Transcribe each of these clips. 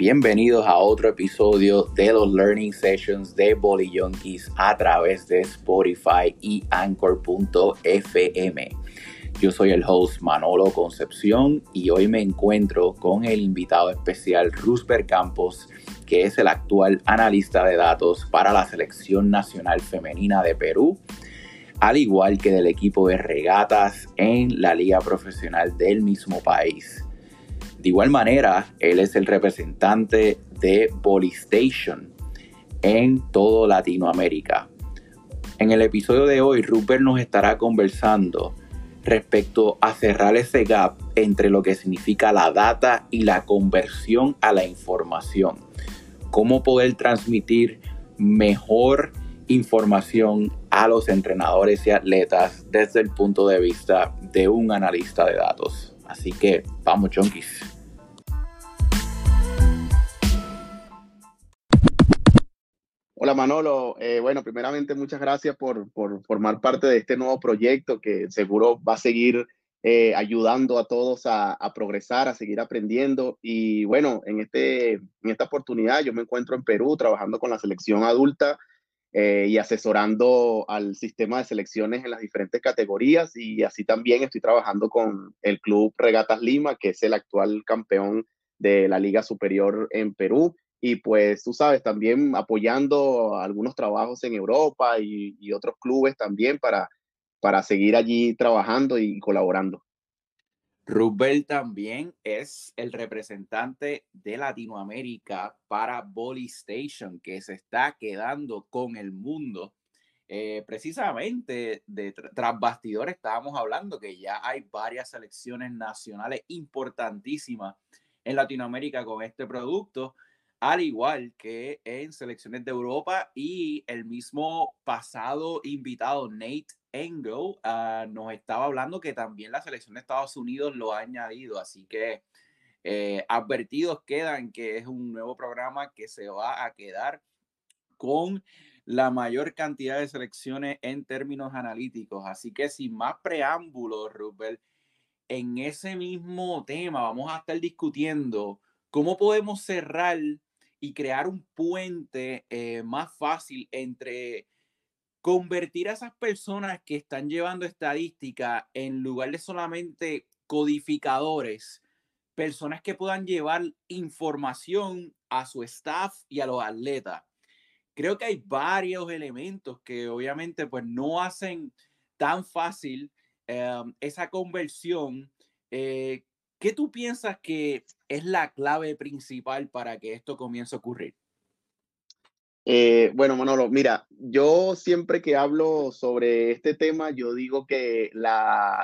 Bienvenidos a otro episodio de los Learning Sessions de Bolly Junkies a través de Spotify y Anchor.fm. Yo soy el host Manolo Concepción y hoy me encuentro con el invitado especial Rusper Campos, que es el actual analista de datos para la Selección Nacional Femenina de Perú, al igual que del equipo de regatas en la liga profesional del mismo país. De igual manera, él es el representante de Polystation en todo Latinoamérica. En el episodio de hoy, Rupert nos estará conversando respecto a cerrar ese gap entre lo que significa la data y la conversión a la información. Cómo poder transmitir mejor información a los entrenadores y atletas desde el punto de vista de un analista de datos. Así que vamos, chonquis. Hola Manolo, eh, bueno, primeramente muchas gracias por, formar parte de este nuevo proyecto que seguro va a seguir eh, ayudando a todos a, progresar, a seguir aprendiendo. Y bueno, en, este, en esta oportunidad yo me encuentro en Perú trabajando con la selección adulta eh, y asesorando al sistema de selecciones en las diferentes categorías y así también estoy trabajando con el Club Regatas Lima, que es el actual campeón de la Liga Superior en Perú. Y pues tú sabes, también apoyando algunos trabajos en Europa y, y otros clubes también para, para seguir allí trabajando y colaborando. Rubel también es el representante de Latinoamérica para Volley Station, que se está quedando con el mundo. Eh, precisamente de tras bastidores estábamos hablando que ya hay varias selecciones nacionales importantísimas en Latinoamérica con este producto, al igual que en selecciones de Europa y el mismo pasado invitado Nate Engel ah, nos estaba hablando que también la selección de Estados Unidos lo ha añadido, así que eh, advertidos quedan que es un nuevo programa que se va a quedar con la mayor cantidad de selecciones en términos analíticos. Así que sin más preámbulos, Rupert, en ese mismo tema vamos a estar discutiendo cómo podemos cerrar y crear un puente eh, más fácil entre convertir a esas personas que están llevando estadística en lugar de solamente codificadores, personas que puedan llevar información a su staff y a los atletas. Creo que hay varios elementos que obviamente pues no hacen tan fácil em, esa conversión. Eh, ¿Qué tú piensas que es la clave principal para que esto comience a ocurrir? Eh, bueno, Manolo, mira, yo siempre que hablo sobre este tema, yo digo que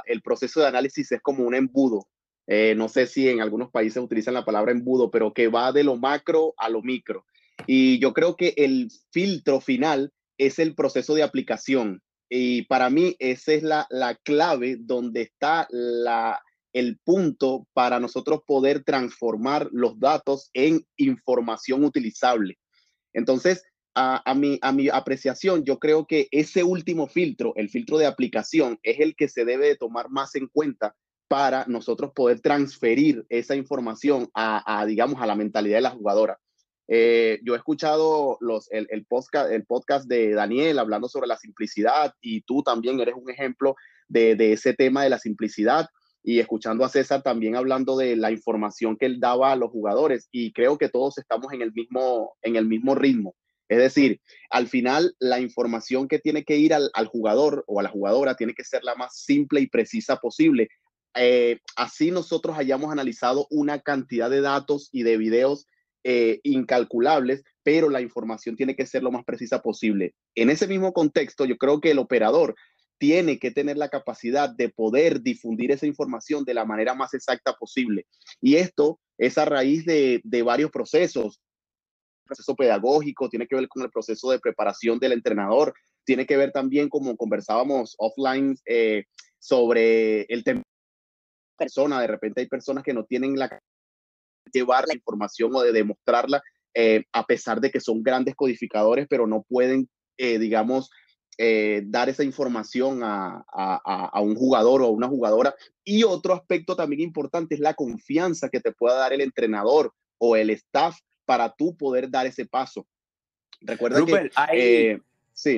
el proceso de análisis es como un embudo. Eh, no sé si en algunos países utilizan la palabra embudo, pero que va de lo macro a lo micro. Y yo creo que el filtro final es el proceso de aplicación. Y para mí esa es la clave donde está la, el punto para nosotros poder transformar los datos en información utilizable. Entonces, a, mi, a mi apreciación, yo creo que ese último filtro, el filtro de aplicación, es el que se debe tomar más en cuenta para nosotros poder transferir esa información a, digamos, a la mentalidad de la jugadora. Eh, yo he escuchado los, el, el, podcast, el podcast de Daniel hablando sobre la simplicidad y tú también eres un ejemplo de, de ese tema de la simplicidad y escuchando a César también hablando de la información que él daba a los jugadores y creo que todos estamos en el mismo, en el mismo ritmo. Es decir, al final la información que tiene que ir al, jugador o a la jugadora tiene que ser la más simple y precisa posible. Eh, así nosotros hayamos analizado una cantidad de datos y de videos eh, incalculables, pero la información tiene que ser lo más precisa posible. En ese mismo contexto, yo creo que el operador tiene que tener la capacidad de poder difundir esa información de la manera más exacta posible. Y esto es a raíz de, de varios procesos proceso pedagógico, tiene que ver con el proceso de preparación del entrenador, tiene que ver también, como conversábamos offline, eh, sobre el tema de persona. De repente hay personas que no tienen la llevar la información o de demostrarla, eh, a pesar de que son grandes codificadores, pero no pueden, eh, digamos, dar esa información a, a, a, un jugador o a una jugadora. Y otro aspecto también importante es la confianza que te pueda dar el entrenador o el staff para tú poder dar ese paso. Recuerda que hay, eh,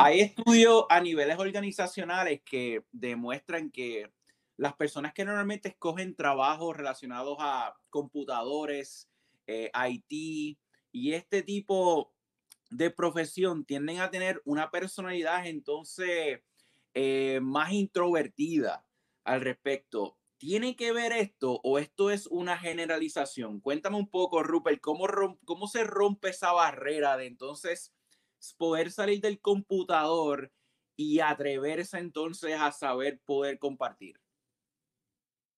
hay estudios a niveles organizacionales que demuestran que las personas que normalmente escogen trabajos relacionados a computadores, eh, IT y este tipo de profesión tienden a tener una personalidad entonces eh, más introvertida al respecto. ¿Tiene que ver esto o esto es una generalización? Cuéntame un poco, Rupert, ¿cómo, cómo se rompe esa barrera de entonces poder salir del computador y atreverse entonces a saber poder compartir?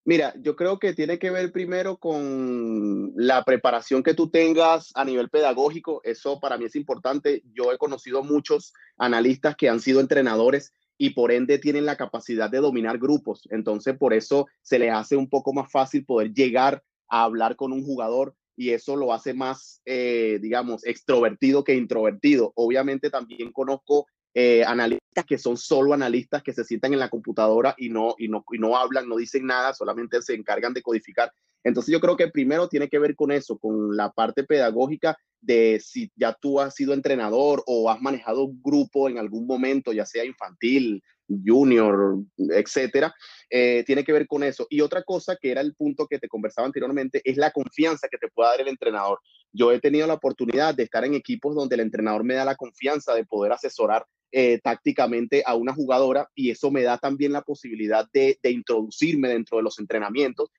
Mira, yo creo que tiene que ver primero con la preparación que tú tengas a nivel pedagógico. Eso para mí es importante. Yo he conocido muchos analistas que han sido entrenadores y por ende tienen la capacidad de dominar grupos. Entonces, por eso se les hace un poco más fácil poder llegar a hablar con un jugador y eso lo hace más, eh, digamos, extrovertido que introvertido. Obviamente también conozco eh, analistas que son solo analistas que se sientan en la computadora y no, y, no, y no hablan, no dicen nada, solamente se encargan de codificar. Entonces yo creo que primero tiene que ver con eso, con la parte pedagógica de si ya tú has sido entrenador o has manejado un grupo en algún momento, ya sea infantil, junior, etcétera, eh, tiene que ver con eso. Y otra cosa que era el punto que te conversaba anteriormente es la confianza que te pueda dar el entrenador. Yo he tenido la oportunidad de estar en equipos donde el entrenador me da la confianza de poder asesorar eh, tácticamente a una jugadora y eso me da también la posibilidad de, introducirme dentro de los entrenamientos,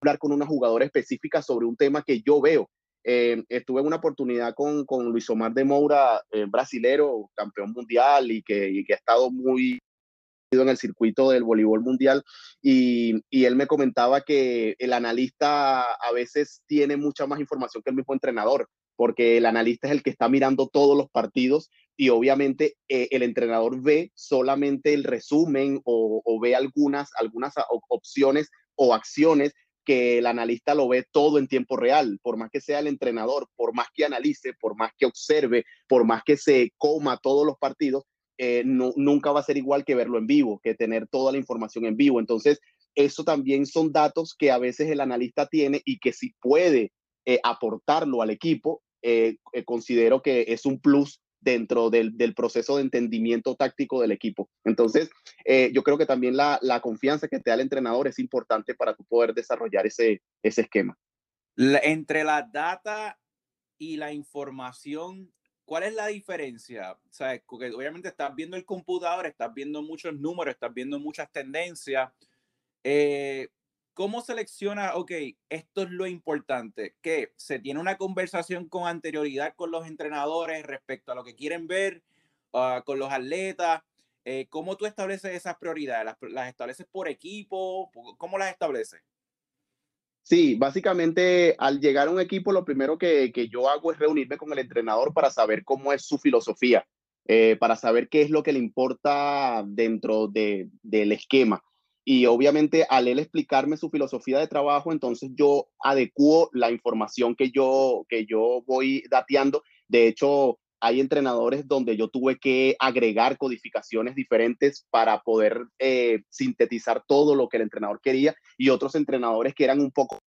hablar con una jugadora específica sobre un tema que yo veo. Eh, estuve en una oportunidad con, con Luis Omar de Moura, eh, brasilero, campeón mundial y que, y que ha estado muy en el circuito del voleibol mundial y, y, él me comentaba que el analista a veces tiene mucha más información que el mismo entrenador, porque el analista es el que está mirando todos los partidos y obviamente eh, el entrenador ve solamente el resumen o, o ve algunas, algunas opciones o acciones que el analista lo ve todo en tiempo real, por más que sea el entrenador, por más que analice, por más que observe, por más que se coma todos los partidos, eh, nunca va a ser igual que verlo en vivo, que tener toda la información en vivo. Entonces, eso también son datos que a veces el analista tiene y que si puede eh, aportarlo al equipo, eh, considero que es un plus dentro del, proceso de entendimiento táctico del equipo. Entonces, yo creo que también la, la, confianza que te da el entrenador es importante para poder desarrollar ese, ese esquema. entre la data y la información ¿Cuál es la diferencia? ¿Sabes? Porque obviamente estás viendo el computador, estás viendo muchos números, estás viendo muchas tendencias. Eh, ¿Cómo selecciona, ok, esto es lo importante? Que se tiene una conversación con anterioridad con los entrenadores respecto a lo que quieren ver, uh, con los atletas. Eh, ¿Cómo tú estableces esas prioridades? ¿Las, ¿Las estableces por equipo? ¿Cómo las estableces? Sí, básicamente al llegar a un equipo lo primero que, que, yo hago es reunirme con el entrenador para saber cómo es su filosofía, eh, para saber qué es lo que le importa dentro de, del esquema. Y obviamente al él explicarme su filosofía de trabajo, entonces yo adecuo la información que yo, que yo voy dateando. De hecho, hay entrenadores donde yo tuve que agregar codificaciones diferentes para poder eh, sintetizar todo lo que el entrenador quería y otros entrenadores que eran un poco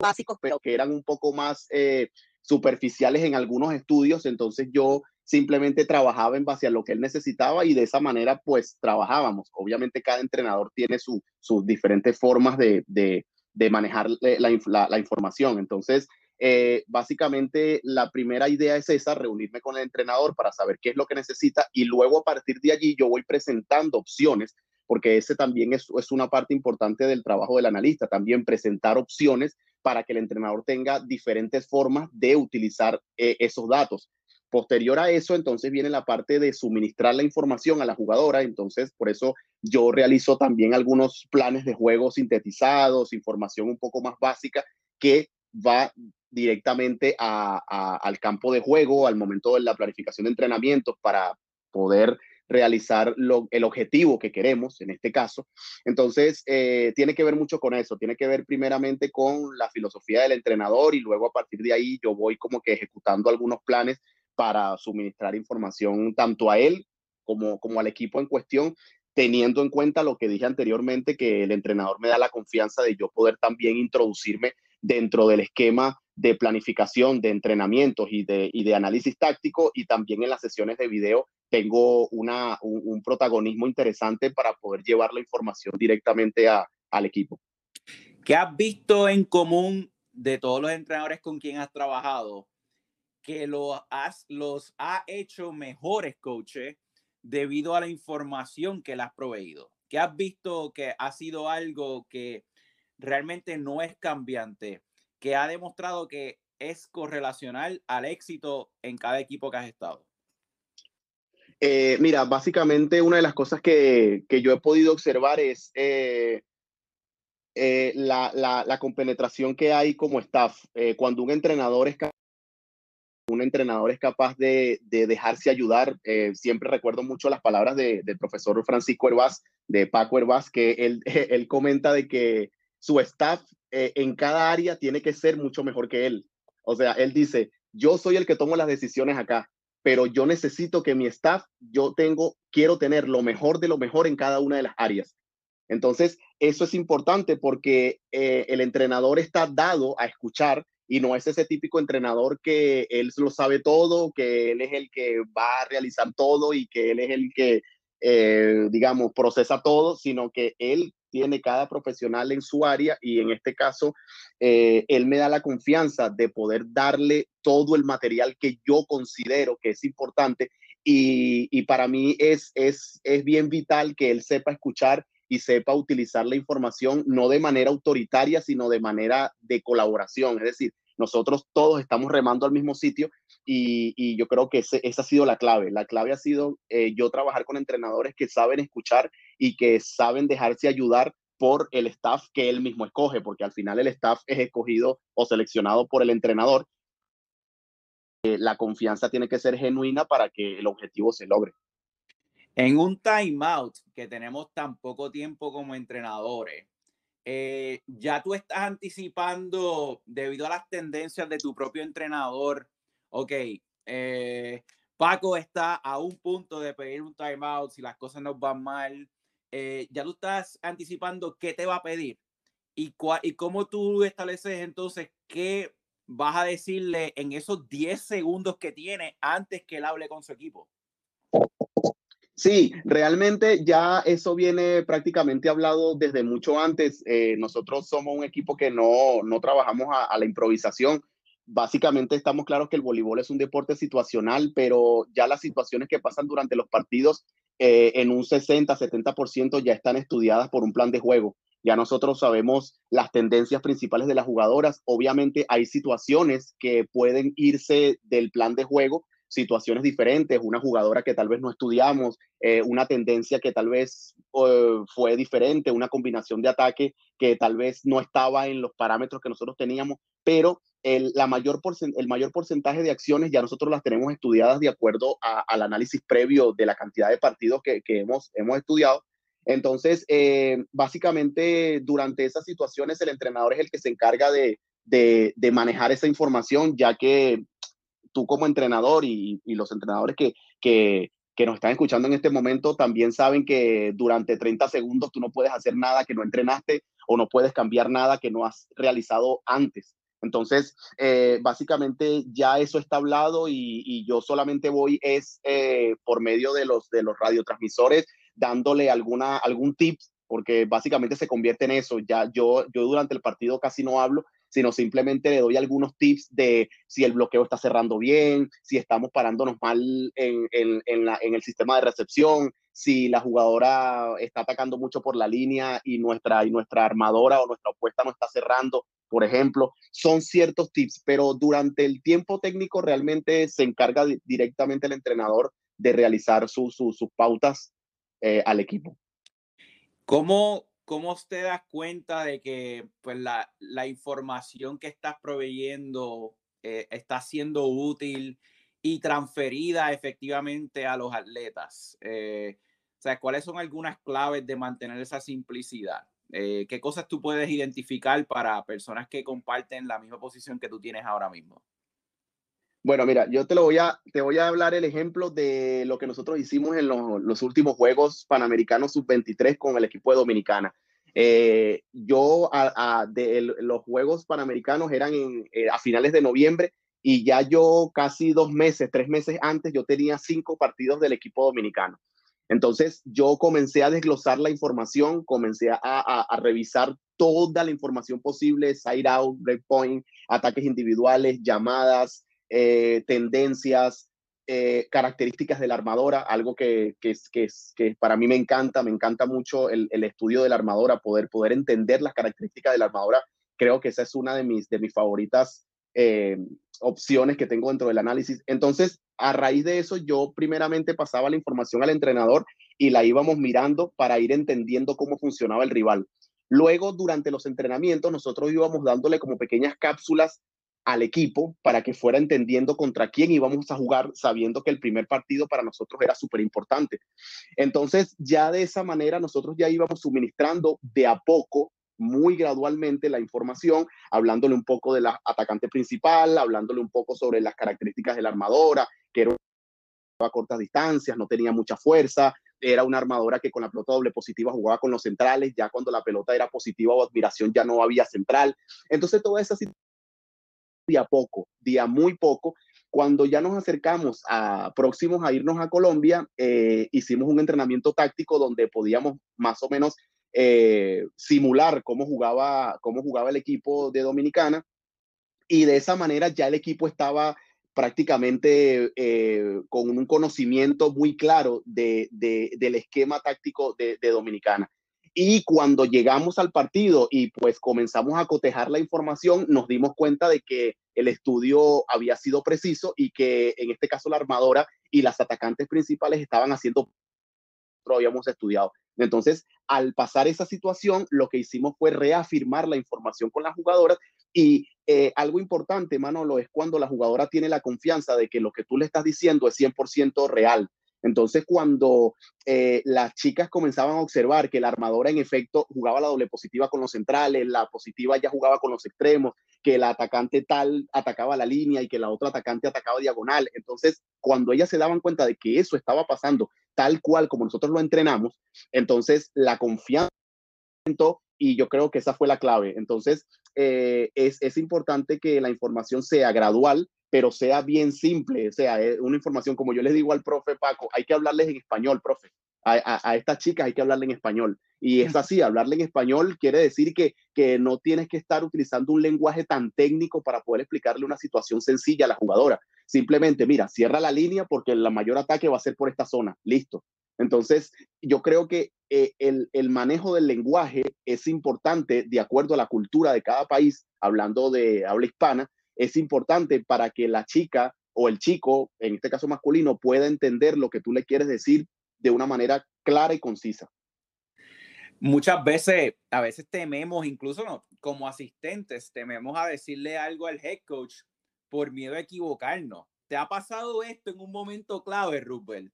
básicos, pero que eran un poco más eh, superficiales en algunos estudios. Entonces yo simplemente trabajaba en base a lo que él necesitaba y de esa manera pues trabajábamos. Obviamente cada entrenador tiene sus diferentes formas de, manejar la, la información. Entonces eh, básicamente la primera idea es esa, reunirme con el entrenador para saber qué es lo que necesita y luego a partir de allí yo voy presentando opciones, porque ese también es, es una parte importante del trabajo del analista, también presentar opciones para que el entrenador tenga diferentes formas de utilizar eh, esos datos. Posterior a eso, entonces viene la parte de suministrar la información a la jugadora. Entonces, por eso yo realizo también algunos planes de juego sintetizados, información un poco más básica que va directamente al campo de juego al momento de la planificación de entrenamientos para poder realizar el objetivo que queremos, en este caso. Entonces, eh, tiene que ver mucho con eso, tiene que ver primeramente con la filosofía del entrenador y luego a partir de ahí yo voy como que ejecutando algunos planes para suministrar información tanto a él como, como al equipo en cuestión, teniendo en cuenta lo que dije anteriormente, que el entrenador me da la confianza de yo poder también introducirme dentro del esquema de planificación de entrenamientos y de, y de análisis táctico y también en las sesiones de video tengo una, un, protagonismo interesante para poder llevar la información directamente a, al equipo. ¿Qué has visto en común de todos los entrenadores con quien has trabajado que lo has, los ha hecho mejores coaches debido a la información que le has proveído? ¿Qué has visto que ha sido algo que realmente no es cambiante, que ha demostrado que es correlacional al éxito en cada equipo que has estado? Eh, mira, básicamente una de las cosas que, que yo he podido observar es eh, eh, la, la, la, compenetración que hay como staff. cuando un entrenador es un entrenador es capaz de, dejarse ayudar. Eh, siempre recuerdo mucho las palabras del profesor Francisco Hervás, de Paco Hervás, que él, él comenta de que su staff eh, en cada área tiene que ser mucho mejor que él. O sea, él dice, yo soy el que tomo las decisiones acá, pero yo necesito que mi staff, yo tengo, quiero tener lo mejor de lo mejor en cada una de las áreas. Entonces, eso es importante porque eh, el entrenador está dado a escuchar y no es ese típico entrenador que él lo sabe todo, que él es el que va a realizar todo y que él es el que, eh, digamos, procesa todo, sino que él tiene cada profesional en su área y en este caso, eh, él me da la confianza de poder darle todo el material que yo considero que es importante y, y para mí es, es, es bien vital que él sepa escuchar y sepa utilizar la información no de manera autoritaria, sino de manera de colaboración. Es decir, nosotros todos estamos remando al mismo sitio y, yo creo que esa ha sido la clave. La clave ha sido eh, yo trabajar con entrenadores que saben escuchar y que saben dejarse ayudar por el staff que él mismo escoge, porque al final el staff es escogido o seleccionado por el entrenador. Eh, la confianza tiene que ser genuina para que el objetivo se logre. En un timeout que tenemos tan poco tiempo como entrenadores, eh, ya tú estás anticipando debido a las tendencias de tu propio entrenador, ok, eh, Paco está a un punto de pedir un timeout si las cosas nos van mal, eh, ya tú estás anticipando qué te va a pedir y, y cómo tú estableces entonces qué vas a decirle en esos 10 segundos que tiene antes que él hable con su equipo. Sí, realmente ya eso viene prácticamente hablado desde mucho antes. Eh, nosotros somos un equipo que no, no trabajamos a, la improvisación. Básicamente estamos claros que el voleibol es un deporte situacional, pero ya las situaciones que pasan durante los partidos eh, en un 60, 70% ya están estudiadas por un plan de juego. Ya nosotros sabemos las tendencias principales de las jugadoras. Obviamente hay situaciones que pueden irse del plan de juego, situaciones diferentes, una jugadora que tal vez no estudiamos, eh, una tendencia que tal vez eh, fue diferente, una combinación de ataque que tal vez no estaba en los parámetros que nosotros teníamos, pero el, la mayor el mayor porcentaje de acciones ya nosotros las tenemos estudiadas de acuerdo al análisis previo de la cantidad de partidos que, que hemos, hemos estudiado. Entonces, eh, básicamente durante esas situaciones el entrenador es el que se encarga de, de, de manejar esa información, ya que tú como entrenador y, los entrenadores que, que, nos están escuchando en este momento también saben que durante 30 segundos tú no puedes hacer nada que no entrenaste o no puedes cambiar nada que no has realizado antes. Entonces, eh, básicamente ya eso está hablado y, yo solamente voy es eh, por medio de los, de los radiotransmisores dándole alguna, algún tip, porque básicamente se convierte en eso. Ya yo, yo durante el partido casi no hablo, sino simplemente le doy algunos tips de si el bloqueo está cerrando bien, si estamos parándonos mal en, el sistema de recepción, si la jugadora está atacando mucho por la línea y nuestra, armadora o nuestra opuesta no está cerrando, por ejemplo. Son ciertos tips, pero durante el tiempo técnico realmente se encarga directamente el entrenador de realizar sus pautas eh, al equipo. ¿Cómo, ¿cómo usted da cuenta de que pues, la, información que estás proveyendo eh, está siendo útil y transferida efectivamente a los atletas? Eh, o sea, ¿cuáles son algunas claves de mantener esa simplicidad? Eh, ¿Qué cosas tú puedes identificar para personas que comparten la misma posición que tú tienes ahora mismo? Bueno, mira, yo te lo voy a, te voy a hablar el ejemplo de lo que nosotros hicimos en los, últimos Juegos Panamericanos Sub-23 con el equipo de Dominicana. Eh, yo a, de los Juegos Panamericanos eran eh, a finales de noviembre y ya yo casi dos meses, tres meses antes, yo tenía cinco partidos del equipo dominicano. Entonces yo comencé a desglosar la información, comencé a, revisar toda la información posible, side out, breakpoint, ataques individuales, llamadas, eh, tendencias, eh, características de la armadora, algo que, que, que, para mí me encanta, me encanta mucho el, el, estudio de la armadora, poder, poder entender las características de la armadora. Creo que esa es una de mis, de mis favoritas eh, opciones que tengo dentro del análisis. Entonces, a raíz de eso, yo primeramente pasaba la información al entrenador y la íbamos mirando para ir entendiendo cómo funcionaba el rival. Luego, durante los entrenamientos, nosotros íbamos dándole como pequeñas cápsulas al equipo para que fuera entendiendo contra quién íbamos a jugar, sabiendo que el primer partido para nosotros era súper importante. Entonces, ya de esa manera, nosotros ya íbamos suministrando de a poco, muy gradualmente, la información, hablándole un poco de la atacante principal, hablándole un poco sobre las características de la armadora, que era a cortas distancias, no tenía mucha fuerza, era una armadora que con la pelota doble positiva jugaba con los centrales, ya cuando la pelota era positiva o admiración ya no había central. Entonces, toda esa situación día poco, día muy poco. Cuando ya nos acercamos a próximos a irnos a Colombia, eh, hicimos un entrenamiento táctico donde podíamos más o menos eh, simular cómo jugaba, cómo jugaba el equipo de Dominicana. Y de esa manera ya el equipo estaba prácticamente eh, con un conocimiento muy claro de, del esquema táctico de, de Dominicana. Y cuando llegamos al partido y pues comenzamos a cotejar la información, nos dimos cuenta de que el estudio había sido preciso y que en este caso la armadora y las atacantes principales estaban haciendo lo habíamos estudiado. Entonces, al pasar esa situación, lo que hicimos fue reafirmar la información con las jugadoras y eh, algo importante, Manolo, es cuando la jugadora tiene la confianza de que lo que tú le estás diciendo es 100% real. Entonces, cuando eh, las chicas comenzaban a observar que la armadora en efecto jugaba la doble positiva con los centrales, la positiva ya jugaba con los extremos, que la atacante tal atacaba la línea y que la otra atacante atacaba diagonal. Entonces, cuando ellas se daban cuenta de que eso estaba pasando tal cual como nosotros lo entrenamos, entonces la confianza y yo creo que esa fue la clave. Entonces, eh, es importante que la información sea gradual, pero sea bien simple, o sea, una información como yo les digo al profe Paco, hay que hablarles en español, profe. A, a, estas chicas hay que hablarle en español. Y es así, hablarle en español quiere decir que, que no tienes que estar utilizando un lenguaje tan técnico para poder explicarle una situación sencilla a la jugadora. Simplemente, mira, cierra la línea porque el mayor ataque va a ser por esta zona. Listo. Entonces, yo creo que eh, el, el, manejo del lenguaje es importante de acuerdo a la cultura de cada país, hablando de habla hispana, es importante para que la chica o el chico, en este caso masculino, pueda entender lo que tú le quieres decir de una manera clara y concisa. Muchas veces, a veces tememos, incluso no, como asistentes, tememos a decirle algo al head coach por miedo a equivocarnos. ¿Te ha pasado esto en un momento clave, Rupert?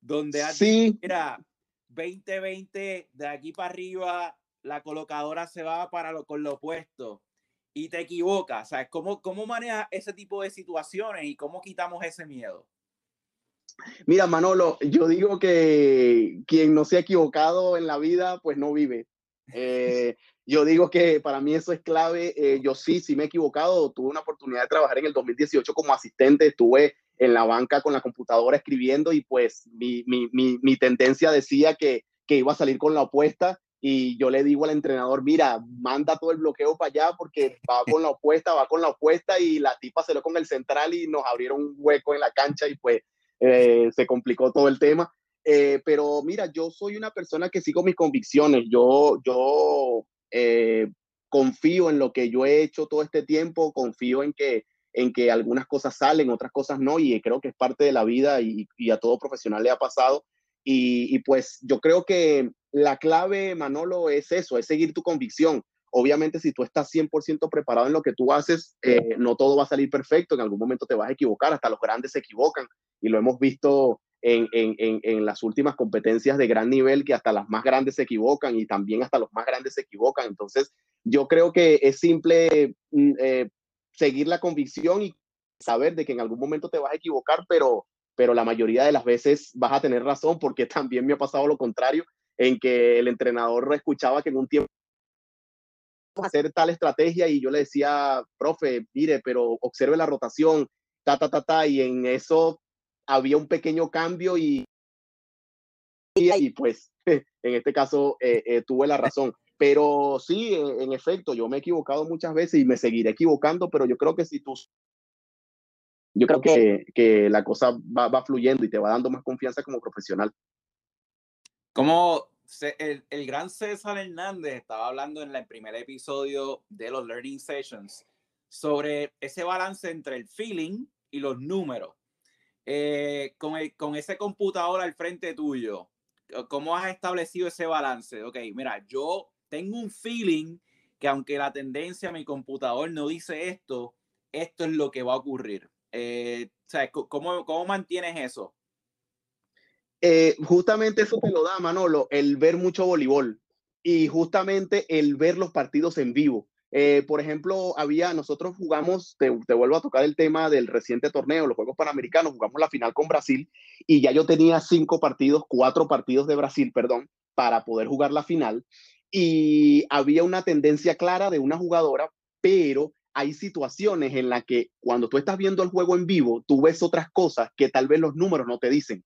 Donde sí. mira, 2020, de aquí para arriba, la colocadora se va para lo, con lo opuesto y te equivocas. ¿Sabes? ¿Cómo, ¿Cómo manejas ese tipo de situaciones y cómo quitamos ese miedo? Mira, Manolo, yo digo que quien no se ha equivocado en la vida, pues no vive. Eh, yo digo que para mí eso es clave. Eh, yo sí, sí me he equivocado. Tuve una oportunidad de trabajar en el 2018 como asistente. Estuve en la banca con la computadora escribiendo y pues mi, mi, mi, mi tendencia decía que, que iba a salir con la opuesta y yo le digo al entrenador, mira, manda todo el bloqueo para allá porque va con la opuesta, va con la opuesta y la tipa se lo con el central y nos abrieron un hueco en la cancha y pues eh, se complicó todo el tema. Eh, pero mira, yo soy una persona que sigo mis convicciones, yo, yo eh, confío en lo que yo he hecho todo este tiempo, confío en que, en que algunas cosas salen, otras cosas no, y creo que es parte de la vida y, y a todo profesional le ha pasado. Y, y, pues yo creo que la clave, Manolo, es eso, es seguir tu convicción. Obviamente, si tú estás 100% preparado en lo que tú haces, eh, no todo va a salir perfecto, en algún momento te vas a equivocar, hasta los grandes se equivocan y lo hemos visto en, en, en, las últimas competencias de gran nivel, que hasta las más grandes se equivocan y también hasta los más grandes se equivocan. Entonces, yo creo que es simple mm, eh, seguir la convicción y saber de que en algún momento te vas a equivocar, pero, pero la mayoría de las veces vas a tener razón porque también me ha pasado lo contrario en que el entrenador escuchaba que en un tiempo hacer tal estrategia y yo le decía, profe, mire, pero observe la rotación, ta, ta, ta, ta, y en eso había un pequeño cambio y, y pues en este caso eh, eh, tuve la razón. Pero sí, en, efecto, yo me he equivocado muchas veces y me seguiré equivocando, pero yo creo que si tú... Yo creo que, que la cosa va, va fluyendo y te va dando más confianza como profesional. Como el, el, gran César Hernández estaba hablando en el primer episodio de los Learning Sessions sobre ese balance entre el feeling y los números. Eh, con, el, con ese computador al frente tuyo, ¿cómo has establecido ese balance? Ok, mira, yo tengo un feeling que aunque la tendencia mi computador no dice esto, esto es lo que va a ocurrir. Eh, ¿cómo, ¿Cómo mantienes eso? Eh, justamente eso te lo da, Manolo, el ver mucho voleibol y justamente el ver los partidos en vivo. Eh, por ejemplo, había, nosotros jugamos, te, te, vuelvo a tocar el tema del reciente torneo, los Juegos Panamericanos, jugamos la final con Brasil y ya yo tenía cinco partidos, cuatro partidos de Brasil, perdón, para poder jugar la final. Y había una tendencia clara de una jugadora, pero hay situaciones en las que cuando tú estás viendo el juego en vivo, tú ves otras cosas que tal vez los números no te dicen.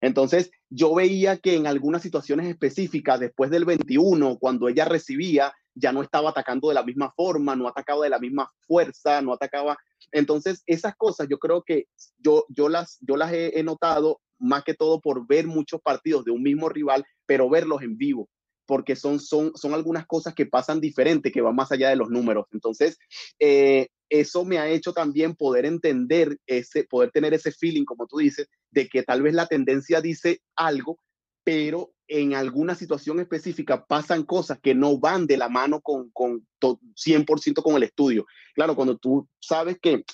Entonces, yo veía que en algunas situaciones específicas, después del 21, cuando ella recibía, ya no estaba atacando de la misma forma, no atacaba de la misma fuerza, no atacaba. Entonces, esas cosas yo creo que yo, yo las, yo las he, notado más que todo por ver muchos partidos de un mismo rival, pero verlos en vivo porque son, son, son algunas cosas que pasan diferente, que van más allá de los números. Entonces, eh, eso me ha hecho también poder entender ese, poder tener ese feeling, como tú dices, de que tal vez la tendencia dice algo, pero en alguna situación específica pasan cosas que no van de la mano con, con 100% con el estudio. Claro, cuando tú sabes que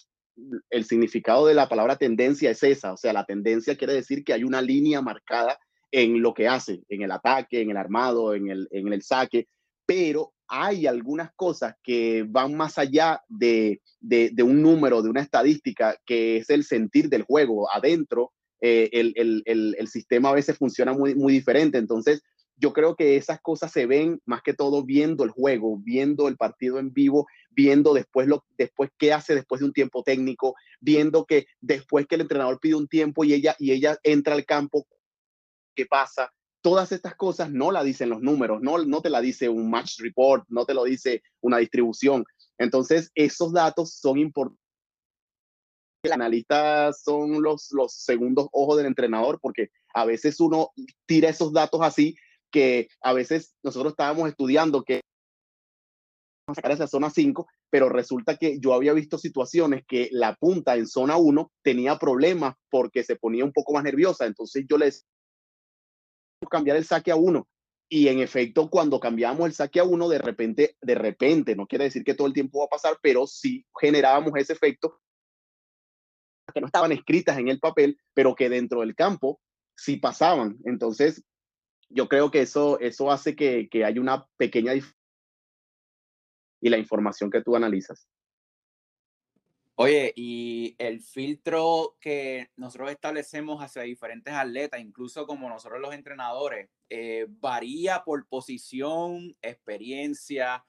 el significado de la palabra tendencia es esa, o sea, la tendencia quiere decir que hay una línea marcada en lo que hace, en el ataque, en el armado, en el, en el saque, pero hay algunas cosas que van más allá de, de, un número, de una estadística, que es el sentir del juego. Adentro, eh, el, el, el, sistema a veces funciona muy, muy diferente. Entonces, yo creo que esas cosas se ven más que todo viendo el juego, viendo el partido en vivo, viendo después, lo, después qué hace después de un tiempo técnico, viendo que después que el entrenador pide un tiempo y ella, y ella entra al campo, qué pasa, todas estas cosas no la dicen los números, no, no te la dice un match report, no te lo dice una distribución. Entonces, esos datos son importantes. Los analistas son los, los segundos ojos del entrenador porque a veces uno tira esos datos así que a veces nosotros estábamos estudiando que sacar esa zona 5, pero resulta que yo había visto situaciones que la punta en zona 1 tenía problemas porque se ponía un poco más nerviosa. Entonces yo les cambiar el saque a uno. Y en efecto, cuando cambiamos el saque a uno, de repente, de repente, no quiere decir que todo el tiempo va a pasar, pero sí generábamos ese efecto que no estaban escritas en el papel, pero que dentro del campo sí pasaban. Entonces, yo creo que eso, eso hace que, que haya una pequeña diferencia y la información que tú analizas. Oye, y el filtro que nosotros establecemos hacia diferentes atletas, incluso como nosotros los entrenadores, eh, varía por posición, experiencia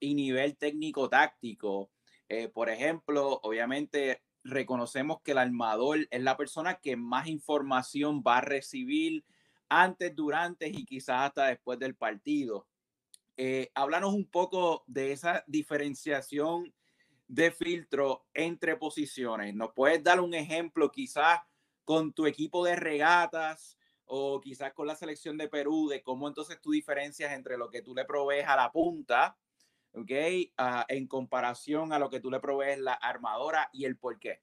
y nivel técnico-táctico. Eh, por ejemplo, obviamente reconocemos que el armador es la persona que más información va a recibir antes, durante y quizás hasta después del partido. Eh, háblanos un poco de esa diferenciación de filtro entre posiciones. ¿Nos puedes dar un ejemplo quizás con tu equipo de regatas o quizás con la selección de Perú de cómo entonces tú diferencias entre lo que tú le provees a la punta, ¿ok? En comparación a lo que tú le provees la armadora y el por qué?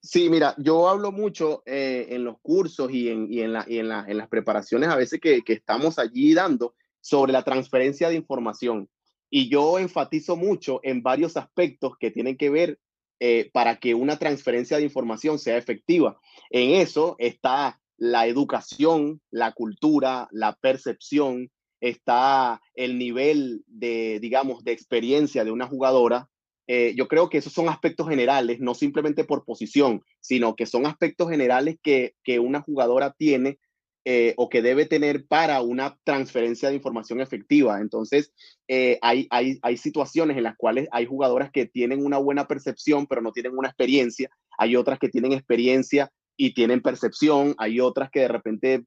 Sí, mira, yo hablo mucho eh, en los cursos y, en, y, en, y en, en, las preparaciones a veces que, que estamos allí dando sobre la transferencia de información. Y yo enfatizo mucho en varios aspectos que tienen que ver eh, para que una transferencia de información sea efectiva. En eso está la educación, la cultura, la percepción, está el nivel de, digamos, de experiencia de una jugadora. Eh, yo creo que esos son aspectos generales, no simplemente por posición, sino que son aspectos generales que, que una jugadora tiene eh, o que debe tener para una transferencia de información efectiva. Entonces, eh, hay, hay, hay situaciones en las cuales hay jugadoras que tienen una buena percepción, pero no tienen una experiencia. Hay otras que tienen experiencia y tienen percepción. Hay otras que de repente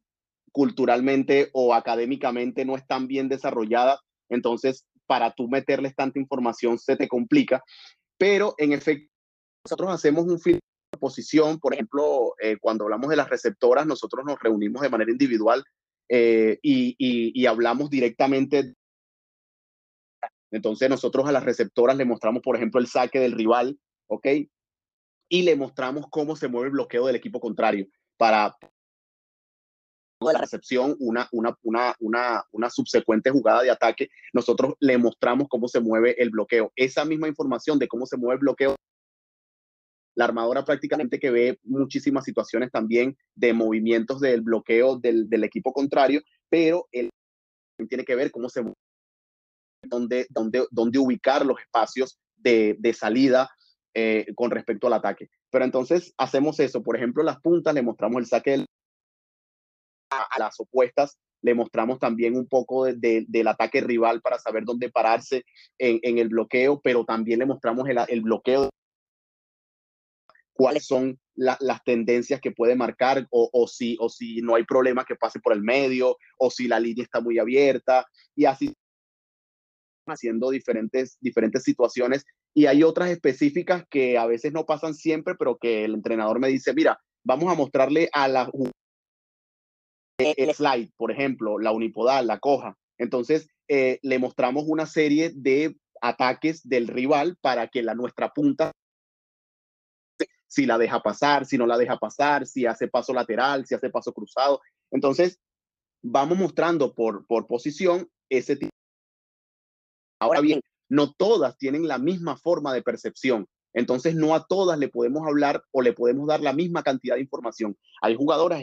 culturalmente o académicamente no están bien desarrolladas. Entonces, para tú meterles tanta información se te complica. Pero en efecto, nosotros hacemos un filtro posición, por ejemplo, eh, cuando hablamos de las receptoras, nosotros nos reunimos de manera individual eh, y, hablamos directamente. Entonces nosotros a las receptoras le mostramos, por ejemplo, el saque del rival, ¿ok? Y le mostramos cómo se mueve el bloqueo del equipo contrario para la recepción, una, una, una, una, una subsecuente jugada de ataque, nosotros le mostramos cómo se mueve el bloqueo. Esa misma información de cómo se mueve el bloqueo la armadora prácticamente que ve muchísimas situaciones también de movimientos del bloqueo del, equipo contrario, pero él tiene que ver cómo se dónde, dónde, dónde ubicar los espacios de, salida eh, con respecto al ataque. Pero entonces hacemos eso. Por ejemplo, las puntas le mostramos el saque a, las opuestas, le mostramos también un poco del ataque rival para saber dónde pararse en, el bloqueo, pero también le mostramos el, el bloqueo cuáles son las tendencias que puede marcar o, si, o si no hay problema que pase por el medio o si la línea está muy abierta y así haciendo diferentes, diferentes situaciones y hay otras específicas que a veces no pasan siempre, pero que el entrenador me dice, mira, vamos a mostrarle a la el slide, por ejemplo, la unipodal, la coja. Entonces, eh, le mostramos una serie de ataques del rival para que la nuestra punta si la deja pasar, si no la deja pasar, si hace paso lateral, si hace paso cruzado. Entonces, vamos mostrando por, por posición ese tipo. Ahora bien, no todas tienen la misma forma de percepción. Entonces, no a todas le podemos hablar o le podemos dar la misma cantidad de información. Hay jugadoras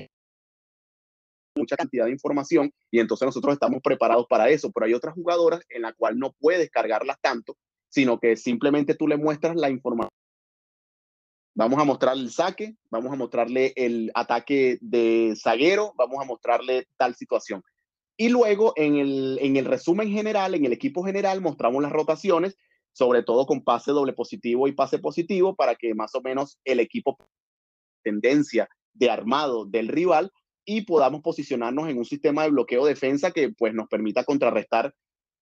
mucha cantidad de información y entonces nosotros estamos preparados para eso, pero hay otras jugadoras en la cual no puedes cargarlas tanto, sino que simplemente tú le muestras la información Vamos a mostrarle el saque, vamos a mostrarle el ataque de zaguero, vamos a mostrarle tal situación. Y luego en el, en el resumen general, en el equipo general, mostramos las rotaciones, sobre todo con pase doble positivo y pase positivo, para que más o menos el equipo tendencia de armado del rival y podamos posicionarnos en un sistema de bloqueo defensa que pues nos permita contrarrestar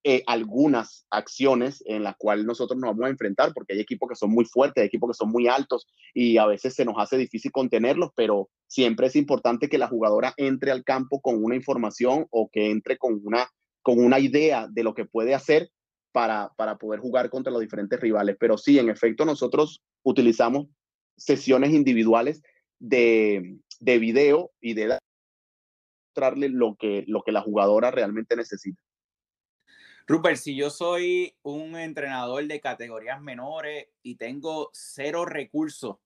eh, algunas acciones en las cuales nosotros nos vamos a enfrentar, porque hay equipos que son muy fuertes, hay equipos que son muy altos y a veces se nos hace difícil contenerlos, pero siempre es importante que la jugadora entre al campo con una información o que entre con una, con una idea de lo que puede hacer para, para poder jugar contra los diferentes rivales. Pero sí, en efecto, nosotros utilizamos sesiones individuales de, de video y de mostrarle lo que, lo que la jugadora realmente necesita. Rupert, si yo soy un entrenador de categorías menores y tengo cero recursos,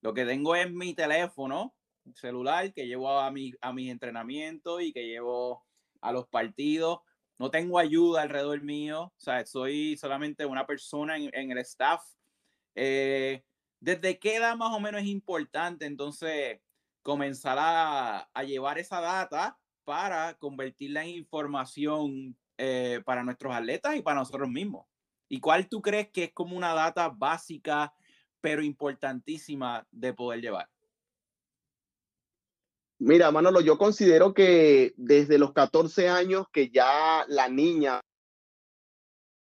lo que tengo es mi teléfono celular que llevo a mi, a mis entrenamientos y que llevo a los partidos. No tengo ayuda alrededor mío, o sea, soy solamente una persona en, el staff. Eh, ¿Desde qué edad más o menos es importante entonces comenzar a, a llevar esa data para convertirla en información eh, para nuestros atletas y para nosotros mismos. ¿Y cuál tú crees que es como una data básica, pero importantísima de poder llevar? Mira, Manolo, yo considero que desde los 14 años que ya la niña,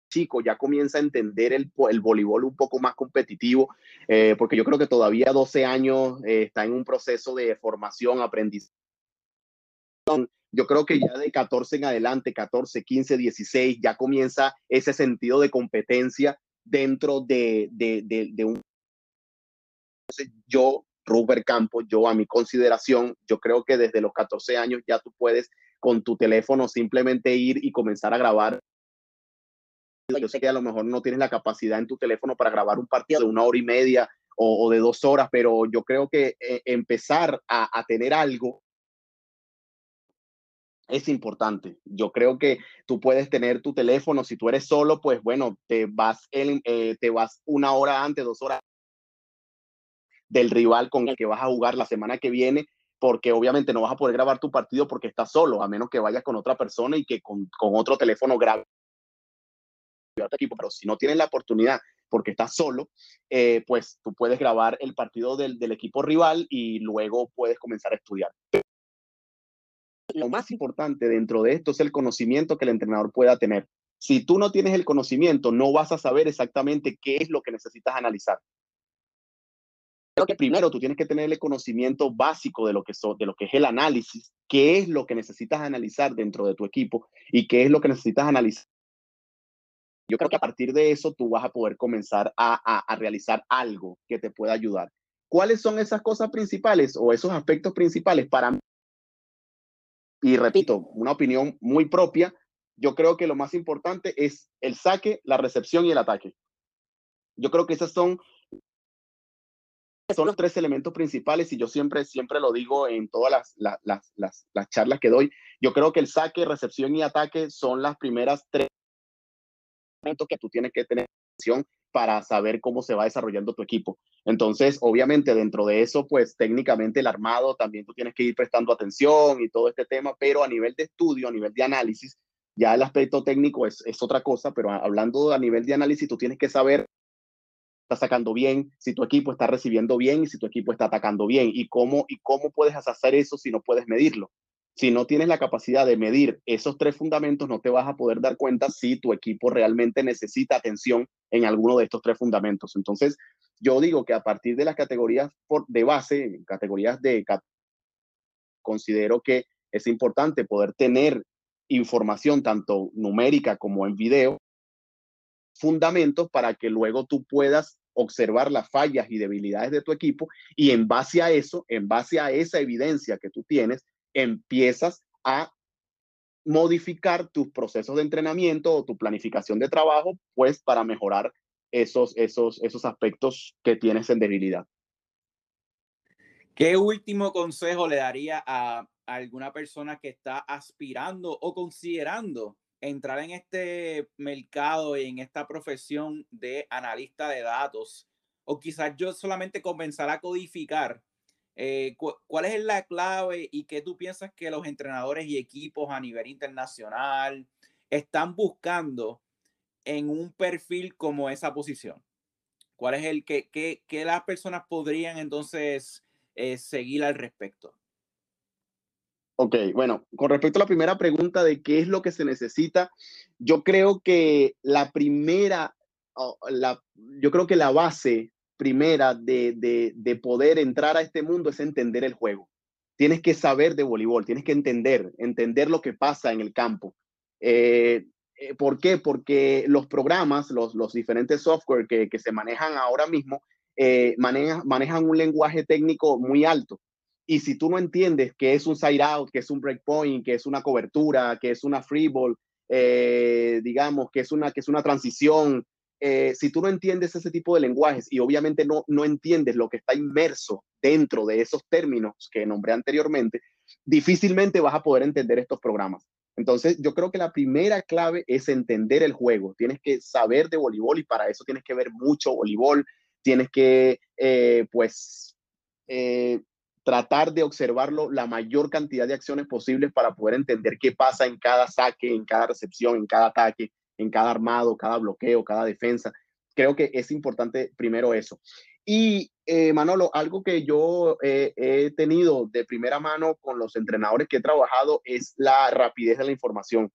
chico, ya comienza a entender el, el voleibol un poco más competitivo, eh, porque yo creo que todavía 12 años eh, está en un proceso de formación, aprendizaje yo creo que ya de 14 en adelante, 14, 15, 16, ya comienza ese sentido de competencia dentro de, de, de, un... yo, Rupert Campos, yo a mi consideración, yo creo que desde los 14 años ya tú puedes con tu teléfono simplemente ir y comenzar a grabar. Yo sé que a lo mejor no tienes la capacidad en tu teléfono para grabar un partido de una hora y media o, de dos horas, pero yo creo que eh, empezar a, a tener algo es importante. Yo creo que tú puedes tener tu teléfono, si tú eres solo, pues bueno, te vas, eh, te vas una hora antes, dos horas del rival con el que vas a jugar la semana que viene, porque obviamente no vas a poder grabar tu partido porque estás solo, a menos que vayas con otra persona y que con, con otro teléfono grabe equipo, pero si no tienes la oportunidad porque estás solo, eh, pues tú puedes grabar el partido del, del, equipo rival y luego puedes comenzar a estudiar. Lo más importante dentro de esto es el conocimiento que el entrenador pueda tener. Si tú no tienes el conocimiento, no vas a saber exactamente qué es lo que necesitas analizar. Creo que primero tú tienes que tener el conocimiento básico de lo, que es el análisis, qué es lo que necesitas analizar dentro de tu equipo y qué es lo que necesitas analizar yo creo que a partir de eso tú vas a poder comenzar a, a, realizar algo que te pueda ayudar. ¿Cuáles son esas cosas principales o esos aspectos principales para mí? Y repito, una opinión muy propia, yo creo que lo más importante es el saque, la recepción y el ataque. Yo creo que esos son, son los tres elementos principales y yo siempre, siempre lo digo en todas las, las, las, las, las charlas que doy. Yo creo que el saque, recepción y ataque son las primeras tres que tú tienes que tener para saber cómo se va desarrollando tu equipo. Entonces, obviamente, dentro de eso, pues técnicamente el armado también tú tienes que ir prestando atención y todo este tema, pero a nivel de estudio, a nivel de análisis, ya el aspecto técnico es, es otra cosa, pero hablando a nivel de análisis, tú tienes que saber está sacando bien, si tu equipo está recibiendo bien y si tu equipo está atacando bien y cómo y cómo puedes hacer eso si no puedes medirlo. Si no tienes la capacidad de medir esos tres fundamentos, no te vas a poder dar cuenta si tu equipo realmente necesita atención en alguno de estos tres fundamentos. Entonces, yo digo que a partir de las categorías de base, categorías de... Considero que es importante poder tener información tanto numérica como en video, fundamentos para que luego tú puedas observar las fallas y debilidades de tu equipo y en base a eso, en base a esa evidencia que tú tienes, empiezas a modificar tus procesos de entrenamiento o tu planificación de trabajo, pues para mejorar esos, esos, esos aspectos que tienes en debilidad. ¿Qué último consejo le daría a alguna persona que está aspirando o considerando entrar en este mercado y en esta profesión de analista de datos? O quizás yo solamente comenzar a codificar eh, cu ¿Cuál es la clave y qué tú piensas que los entrenadores y equipos a nivel internacional están buscando en un perfil como esa posición? ¿Cuál es el que, que, que las personas podrían entonces eh, seguir al respecto? Ok, bueno, con respecto a la primera pregunta de qué es lo que se necesita, yo creo que la primera, la, yo creo que la base primera de, de, de, poder entrar a este mundo es entender el juego. Tienes que saber de voleibol, tienes que entender, entender lo que pasa en el campo. Eh, eh, ¿Por qué? Porque los programas, los, los diferentes software que, que, se manejan ahora mismo, eh, maneja, manejan un lenguaje técnico muy alto. Y si tú no entiendes qué es un side out, qué es un breakpoint, qué es una cobertura, qué es una free ball, digamos, que es una, que es una transición, eh, si tú no entiendes ese tipo de lenguajes y obviamente no, no entiendes lo que está inmerso dentro de esos términos que nombré anteriormente, difícilmente vas a poder entender estos programas. Entonces, yo creo que la primera clave es entender el juego. Tienes que saber de voleibol y para eso tienes que ver mucho voleibol. Tienes que, eh, pues, eh, tratar de observarlo la mayor cantidad de acciones posibles para poder entender qué pasa en cada saque, en cada recepción, en cada ataque, en cada armado, cada bloqueo, cada defensa. Creo que es importante primero eso. Y eh, Manolo, algo que yo eh, he tenido de primera mano con los entrenadores que he trabajado es la rapidez de la información.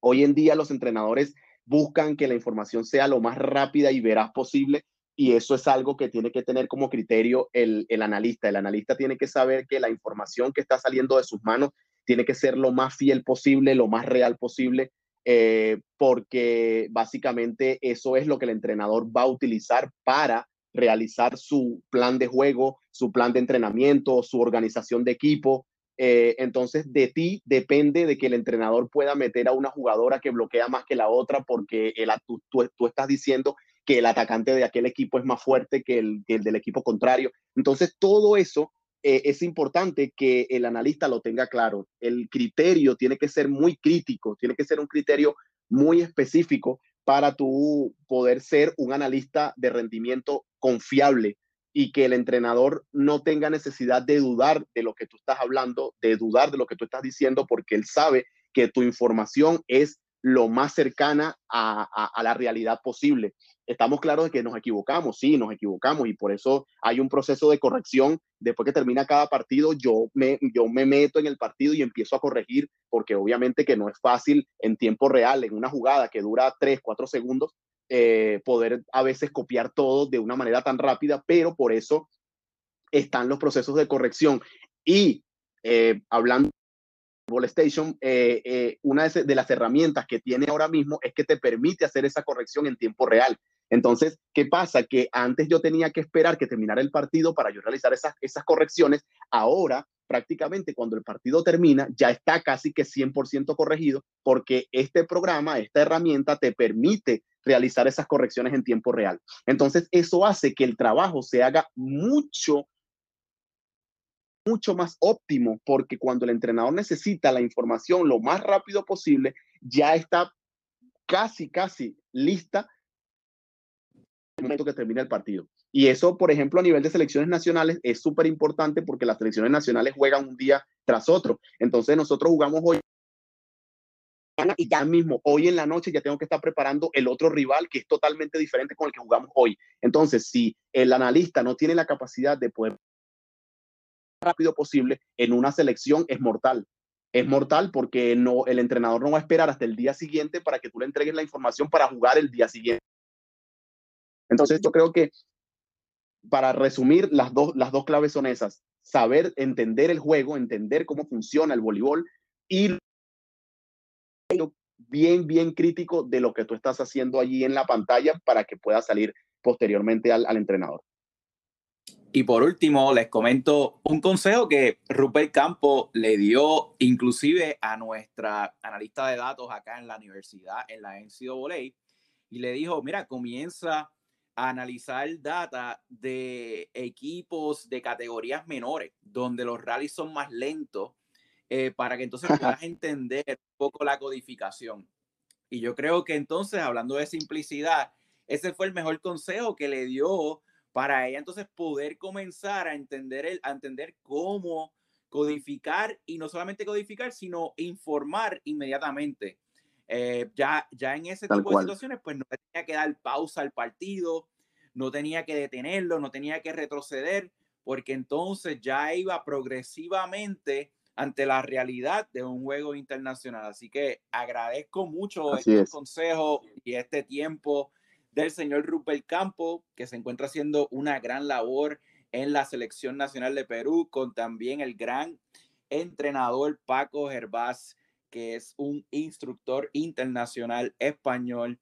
Hoy en día los entrenadores buscan que la información sea lo más rápida y veraz posible y eso es algo que tiene que tener como criterio el, el, analista. El analista tiene que saber que la información que está saliendo de sus manos tiene que ser lo más fiel posible, lo más real posible, eh, porque básicamente eso es lo que el entrenador va a utilizar para realizar su plan de juego, su plan de entrenamiento, su organización de equipo. Eh, entonces, de ti depende de que el entrenador pueda meter a una jugadora que bloquea más que la otra porque tú, estás diciendo que el atacante de aquel equipo es más fuerte que el del equipo contrario. Entonces, todo eso eh, es importante que el analista lo tenga claro. El criterio tiene que ser muy crítico, tiene que ser un criterio muy específico para tú poder ser un analista de rendimiento confiable. y que el entrenador no tenga necesidad de dudar de lo que tú estás hablando, de dudar de lo que tú estás diciendo, porque él sabe que tu información es lo más cercana a, la realidad posible. Estamos claros de que nos equivocamos, sí, nos equivocamos y por eso hay un proceso de corrección. Después que termina cada partido, yo me, yo me meto en el partido y empiezo a corregir, porque obviamente que no es fácil en tiempo real, en una jugada que dura 3, 4 segundos, eh, poder a veces copiar todo de una manera tan rápida, pero por eso están los procesos de corrección. Y eh, hablando Station, eh, eh, una de, las herramientas que tiene ahora mismo es que te permite hacer esa corrección en tiempo real. Entonces, ¿qué pasa? Que antes yo tenía que esperar que terminara el partido para yo realizar esas, esas correcciones. Ahora, prácticamente cuando el partido termina, ya está casi que 100% corregido porque este programa, esta herramienta te permite realizar esas correcciones en tiempo real. Entonces, eso hace que el trabajo se haga mucho mucho más óptimo porque cuando el entrenador necesita la información lo más rápido posible, ya está casi, casi lista el momento que termina el partido. Y eso, por ejemplo, a nivel de selecciones nacionales es súper importante porque las selecciones nacionales juegan un día tras otro. Entonces nosotros jugamos hoy y ya mismo, hoy en la noche ya tengo que estar preparando el otro rival que es totalmente diferente con el que jugamos hoy. Entonces, si el analista no tiene la capacidad de poder rápido posible en una selección es mortal. Es mortal porque no, el entrenador no va a esperar hasta el día siguiente para que tú le entregues la información para jugar el día siguiente. Entonces yo creo que para resumir, las dos, las dos claves son esas. Saber entender el juego, entender cómo funciona el voleibol y bien, bien crítico de lo que tú estás haciendo allí en la pantalla para que pueda salir posteriormente al, al entrenador. Y por último, les comento un consejo que Rupert Campo le dio inclusive a nuestra analista de datos acá en la universidad, en la NCAA, y le dijo, mira, comienza a analizar data de equipos de categorías menores, donde los rallies son más lentos, eh, para que entonces puedas entender un poco la codificación. Y yo creo que entonces, hablando de simplicidad, ese fue el mejor consejo que le dio para ella entonces poder comenzar a entender, el, a entender cómo codificar y no solamente codificar, sino informar inmediatamente. Eh, ya, ya en ese tipo de situaciones, pues no tenía que dar pausa al partido, no tenía que detenerlo, no tenía que retroceder, porque entonces ya iba progresivamente ante la realidad de un juego internacional. Así que agradezco mucho estos consejos y este tiempo del señor Rupert Campo, que se encuentra haciendo una gran labor en la selección nacional de Perú, con también el gran entrenador Paco Gervás, que es un instructor internacional español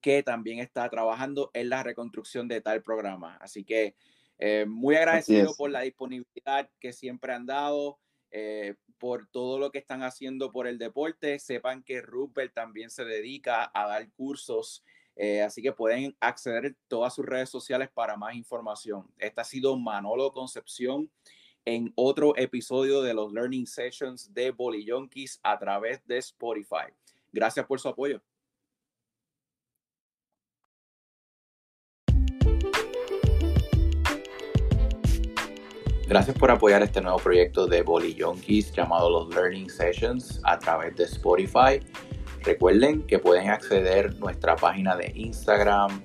que también está trabajando en la reconstrucción de tal programa. Así que eh, muy agradecido por la disponibilidad que siempre han dado, eh, por todo lo que están haciendo por el deporte. Sepan que Rupert también se dedica a dar cursos eh, así que pueden acceder a todas sus redes sociales para más información. Este ha sido Manolo Concepción en otro episodio de los Learning Sessions de Bolillonkis a través de Spotify. Gracias por su apoyo. Gracias por apoyar este nuevo proyecto de Bolillonkis llamado los Learning Sessions a través de Spotify. Recuerden que pueden acceder a nuestra página de Instagram,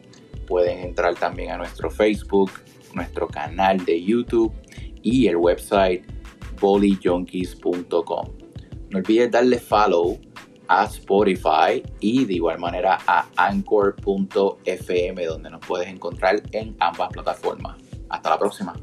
pueden entrar también a nuestro Facebook, nuestro canal de YouTube y el website bolyjunkies.com. No olvides darle follow a Spotify y de igual manera a anchor.fm donde nos puedes encontrar en ambas plataformas. Hasta la próxima.